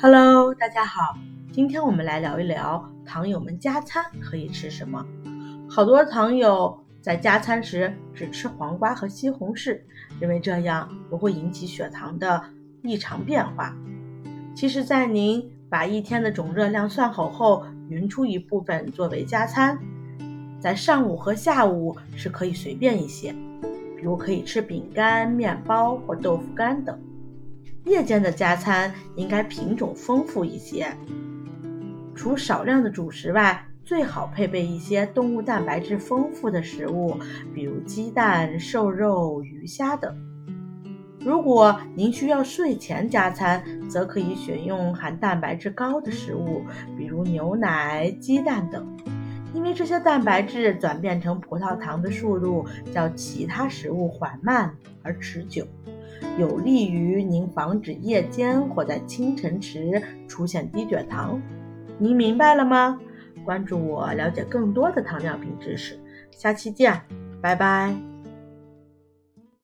Hello，大家好，今天我们来聊一聊糖友们加餐可以吃什么。好多糖友在加餐时只吃黄瓜和西红柿，认为这样不会引起血糖的异常变化。其实，在您把一天的总热量算好后，匀出一部分作为加餐，在上午和下午是可以随便一些，比如可以吃饼干、面包或豆腐干等。夜间的加餐应该品种丰富一些，除少量的主食外，最好配备一些动物蛋白质丰富的食物，比如鸡蛋、瘦肉、鱼虾等。如果您需要睡前加餐，则可以选用含蛋白质高的食物，比如牛奶、鸡蛋等，因为这些蛋白质转变成葡萄糖的速度较其他食物缓慢而持久。有利于您防止夜间或在清晨时出现低血糖。您明白了吗？关注我，了解更多的糖尿病知识。下期见，拜拜。